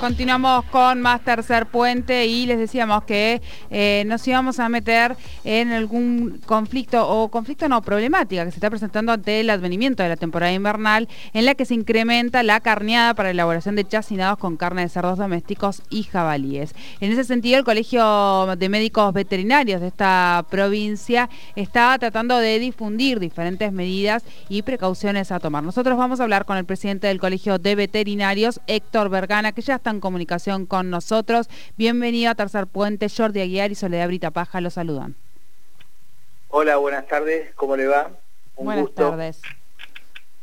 Continuamos con más tercer puente y les decíamos que eh, nos íbamos a meter en algún conflicto o conflicto no, problemática que se está presentando ante el advenimiento de la temporada invernal en la que se incrementa la carneada para elaboración de chacinados con carne de cerdos domésticos y jabalíes. En ese sentido, el Colegio de Médicos Veterinarios de esta provincia está tratando de difundir diferentes medidas y precauciones a tomar. Nosotros vamos a hablar con el presidente del Colegio de Veterinarios, Héctor Vergana, que ya está en comunicación con nosotros. Bienvenido a Tercer Puente, Jordi Aguiar y Soledad Brita Paja lo saludan. Hola, buenas tardes, ¿cómo le va? Un buenas tardes.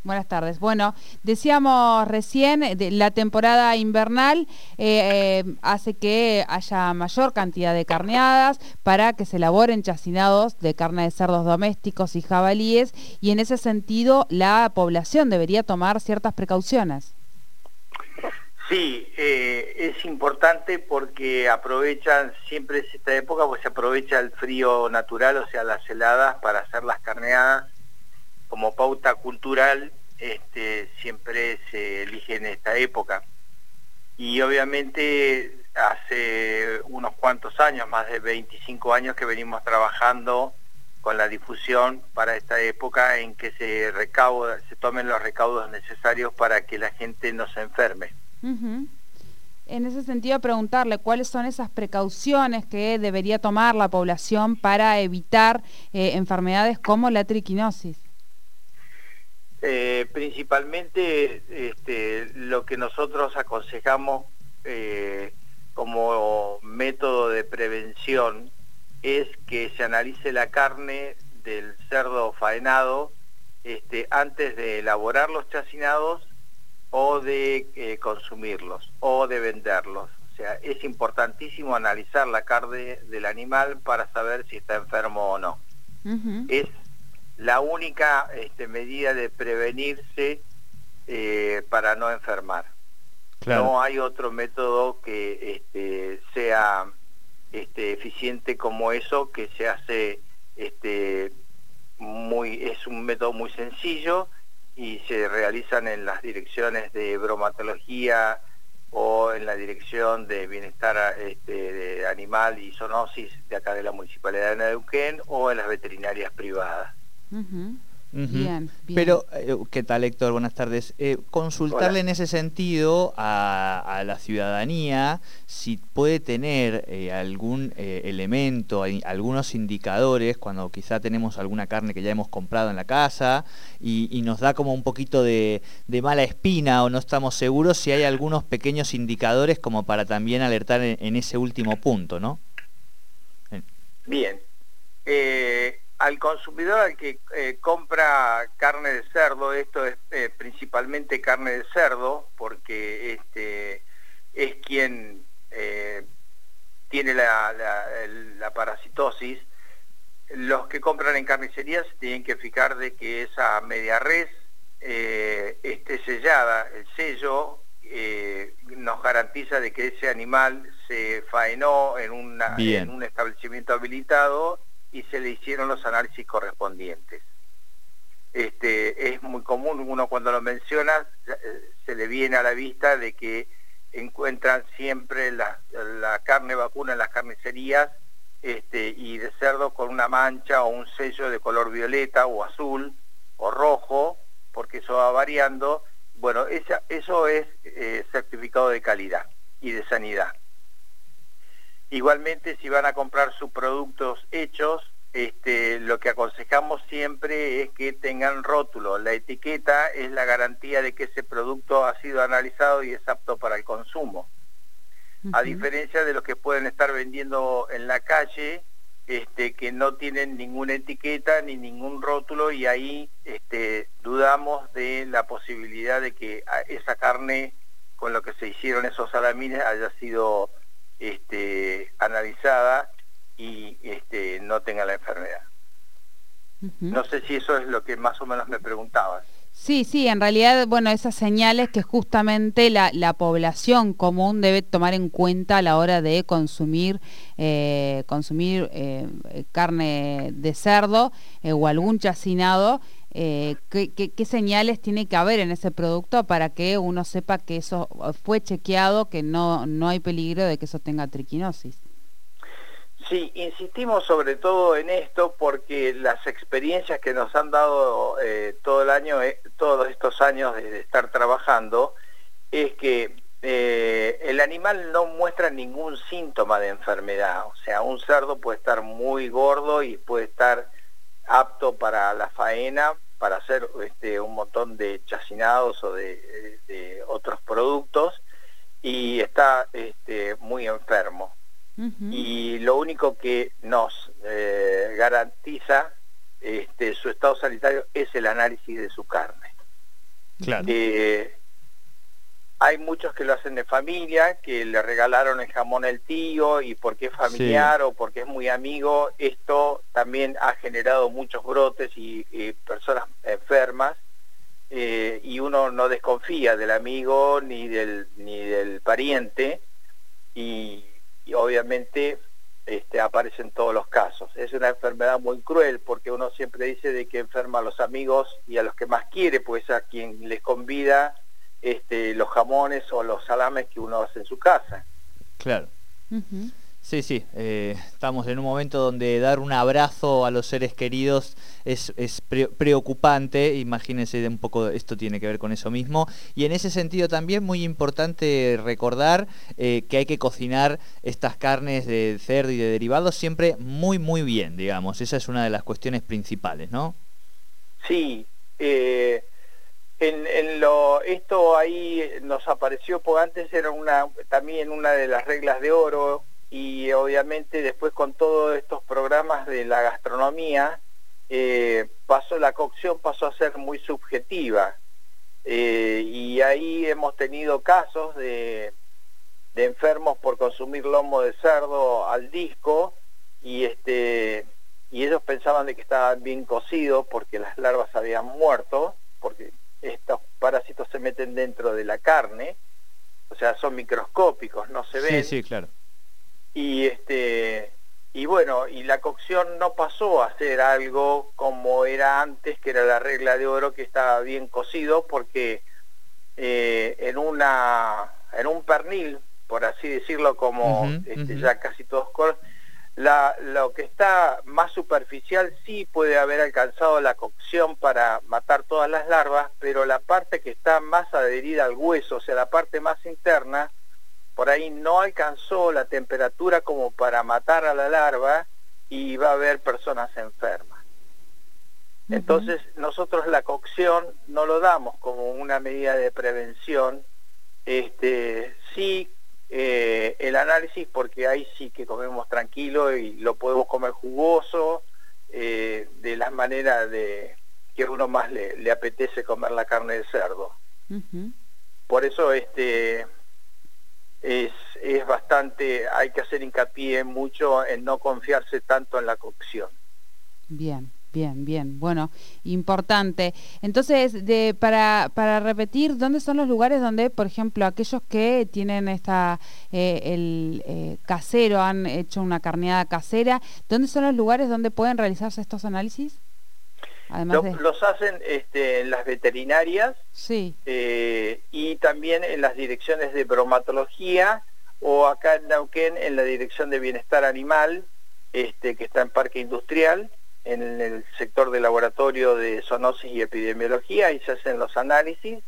Buenas tardes. Bueno, decíamos recién, de, la temporada invernal eh, eh, hace que haya mayor cantidad de carneadas para que se elaboren chacinados de carne de cerdos domésticos y jabalíes y en ese sentido la población debería tomar ciertas precauciones. Sí, eh, es importante porque aprovechan, siempre es esta época, pues se aprovecha el frío natural, o sea, las heladas para hacer las carneadas. Como pauta cultural, este, siempre se elige en esta época. Y obviamente hace unos cuantos años, más de 25 años que venimos trabajando con la difusión para esta época en que se recauda, se tomen los recaudos necesarios para que la gente no se enferme. En ese sentido, preguntarle cuáles son esas precauciones que debería tomar la población para evitar eh, enfermedades como la triquinosis. Eh, principalmente este, lo que nosotros aconsejamos eh, como método de prevención es que se analice la carne del cerdo faenado este, antes de elaborar los chacinados o de eh, consumirlos o de venderlos. O sea, es importantísimo analizar la carne del animal para saber si está enfermo o no. Es la única este, medida de prevenirse eh, para no enfermar. No hay otro método que este, sea este, eficiente como eso, que se hace este, muy, es un método muy sencillo y se realizan en las direcciones de bromatología o en la dirección de bienestar este, animal y zoonosis de acá de la Municipalidad de Neuquén o en las veterinarias privadas. Bien, Pero, eh, ¿qué tal Héctor? Buenas tardes. Eh, consultarle en ese sentido a, la ciudadanía si puede tener eh, algún elemento, algunos indicadores, cuando quizá tenemos alguna carne que ya hemos comprado en la casa y, nos da como un poquito de, mala espina o no estamos seguros si hay algunos pequeños indicadores como para también alertar en, ese último punto, ¿no? Bien al consumidor al que eh, compra carne de cerdo, esto es eh, principalmente carne de cerdo, porque este, es quien eh, tiene la, parasitosis, los que compran en carnicerías tienen que fijar de que esa media res esté sellada, el sello nos garantiza de que ese animal se faenó en, en un establecimiento habilitado y se le hicieron los análisis correspondientes. Este, es muy común, uno cuando lo menciona, se le viene a la vista de que encuentran siempre la, carne vacuna en las carnicerías este, y de cerdo con una mancha o un sello de color violeta o azul o rojo, porque eso va variando. Bueno, eso es eh, certificado de calidad y de sanidad. Igualmente, si van a comprar sus productos hechos, este, lo que aconsejamos siempre es que tengan rótulo. La etiqueta es la garantía de que ese producto ha sido analizado y es apto para el consumo. A diferencia de los que pueden estar vendiendo en la calle, este, que no tienen ninguna etiqueta ni ningún rótulo y ahí este, dudamos de la posibilidad de que esa carne con lo que se hicieron esos salamines haya sido este, analizada y este, no tenga la enfermedad. No sé si eso es lo que más o menos me preguntabas. Sí, sí, en realidad, bueno, esas señales que justamente la, la población común debe tomar en cuenta a la hora de consumir, eh, consumir eh, carne de cerdo eh, o algún chacinado eh, ¿qué, señales tiene que haber en ese producto para que uno sepa que eso fue chequeado, que no, no hay peligro de que eso tenga triquinosis. Sí, insistimos sobre todo en esto porque las experiencias que nos han dado eh, todo el año, eh, todos estos años de, estar trabajando, es que eh, el animal no muestra ningún síntoma de enfermedad. O sea, un cerdo puede estar muy gordo y puede estar apto para la faena, para hacer este, un montón de chacinados o de, otros productos, y está este, muy enfermo. Y lo único que nos eh, garantiza este, su estado sanitario es el análisis de su carne. Eh, hay muchos que lo hacen de familia, que le regalaron el jamón al tío y porque es familiar o porque es muy amigo, esto también ha generado muchos brotes y, personas enfermas eh, y uno no desconfía del amigo ni del, ni del pariente y y obviamente este, aparece en todos los casos. Es una enfermedad muy cruel porque uno siempre dice de que enferma a los amigos y a los que más quiere, pues a quien les convida este, los jamones o los salames que uno hace en su casa. Claro. Sí, sí, eh, estamos en un momento donde dar un abrazo a los seres queridos es, preocupante, imagínense un poco, esto tiene que ver con eso mismo, y en ese sentido también muy importante recordar eh, que hay que cocinar estas carnes de cerdo y de derivados siempre muy, muy bien, digamos, esa es una de las cuestiones principales, ¿no? Sí, eh, en, lo, esto ahí nos apareció, porque antes era una, también una de las reglas de oro, y obviamente después con todos estos programas de la gastronomía, eh, pasó la cocción pasó a ser muy subjetiva. Eh, y ahí hemos tenido casos de, de, enfermos por consumir lomo de cerdo al disco y este y ellos pensaban de que estaban bien cocidos porque las larvas habían muerto porque estos parásitos se meten dentro de la carne o sea son microscópicos no se ven. sí sí claro. Y este y bueno y la cocción no pasó a ser algo como era antes que era la regla de oro que estaba bien cocido porque eh, en una en un pernil por así decirlo como este, ya casi todos la, lo que está más superficial sí puede haber alcanzado la cocción para matar todas las larvas, pero la parte que está más adherida al hueso, o sea, la parte más interna, por ahí no alcanzó la temperatura como para matar a la larva y va a haber personas enfermas. Entonces nosotros la cocción no lo damos como una medida de prevención, este, sí eh, el análisis porque ahí sí que comemos tranquilo y lo podemos comer jugoso, eh, de la manera de que uno más le, apetece comer la carne de cerdo. Por eso este es, es bastante, hay que hacer hincapié mucho en no confiarse tanto en la cocción. Bien. Bien, bien, bueno, importante. Entonces, de, para, para repetir, ¿dónde son los lugares donde, por ejemplo, aquellos que tienen esta, eh, el eh, casero, han hecho una carneada casera, ¿dónde son los lugares donde pueden realizarse estos análisis? Los hacen este, en las veterinarias sí. Eh, y también en las direcciones de bromatología o acá en Neuquén en la dirección de bienestar animal, este, que está en Parque Industrial, en el sector de laboratorio de zoonosis y epidemiología, y se hacen los análisis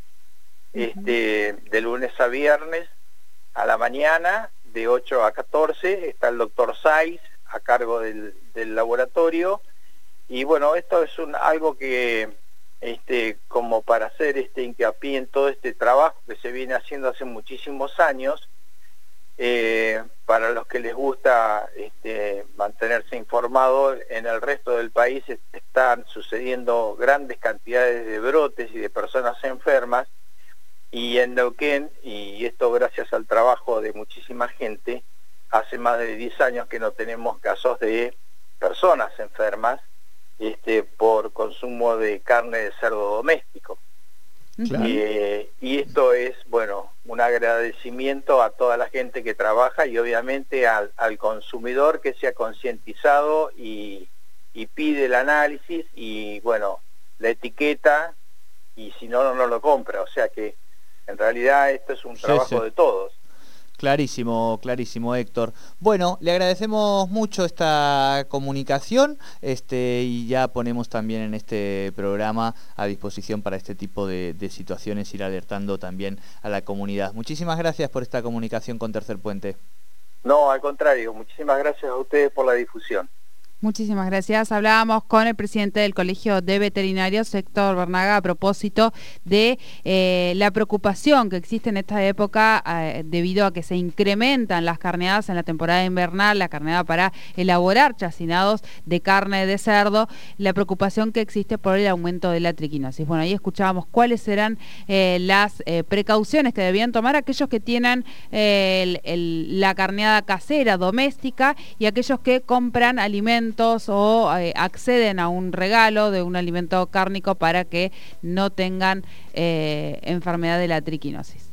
este, de lunes a viernes a la mañana, de 8 a 14, está el doctor Saiz a cargo del, del laboratorio, y bueno, esto es un, algo que, este, como para hacer este hincapié en todo este trabajo que se viene haciendo hace muchísimos años, eh, para los que les gusta este, mantenerse informados, en el resto del país están sucediendo grandes cantidades de brotes y de personas enfermas, y en Neuquén, y esto gracias al trabajo de muchísima gente, hace más de 10 años que no tenemos casos de personas enfermas, este, por consumo de carne de cerdo doméstico. Eh, y esto es, bueno, un agradecimiento a toda la gente que trabaja y obviamente al, consumidor que se ha concientizado y, pide el análisis y, bueno, la etiqueta y si no, no lo compra. O sea que en realidad esto es un trabajo de todos. Clarísimo, clarísimo, Héctor. Bueno, le agradecemos mucho esta comunicación este, y ya ponemos también en este programa a disposición para este tipo de, de situaciones ir alertando también a la comunidad. Muchísimas gracias por esta comunicación con Tercer Puente. No, al contrario, muchísimas gracias a ustedes por la difusión. Muchísimas gracias. Hablábamos con el presidente del Colegio de Veterinarios, Héctor Bernaga, a propósito de eh, la preocupación que existe en esta época eh, debido a que se incrementan las carneadas en la temporada invernal, la carneada para elaborar chacinados de carne de cerdo, la preocupación que existe por el aumento de la triquinosis. Bueno, ahí escuchábamos cuáles serán eh, las precauciones que debían tomar aquellos que tienen la carneada casera, doméstica, y aquellos que compran o eh, acceden a un regalo de un alimento cárnico para que no tengan eh, enfermedad de la triquinosis.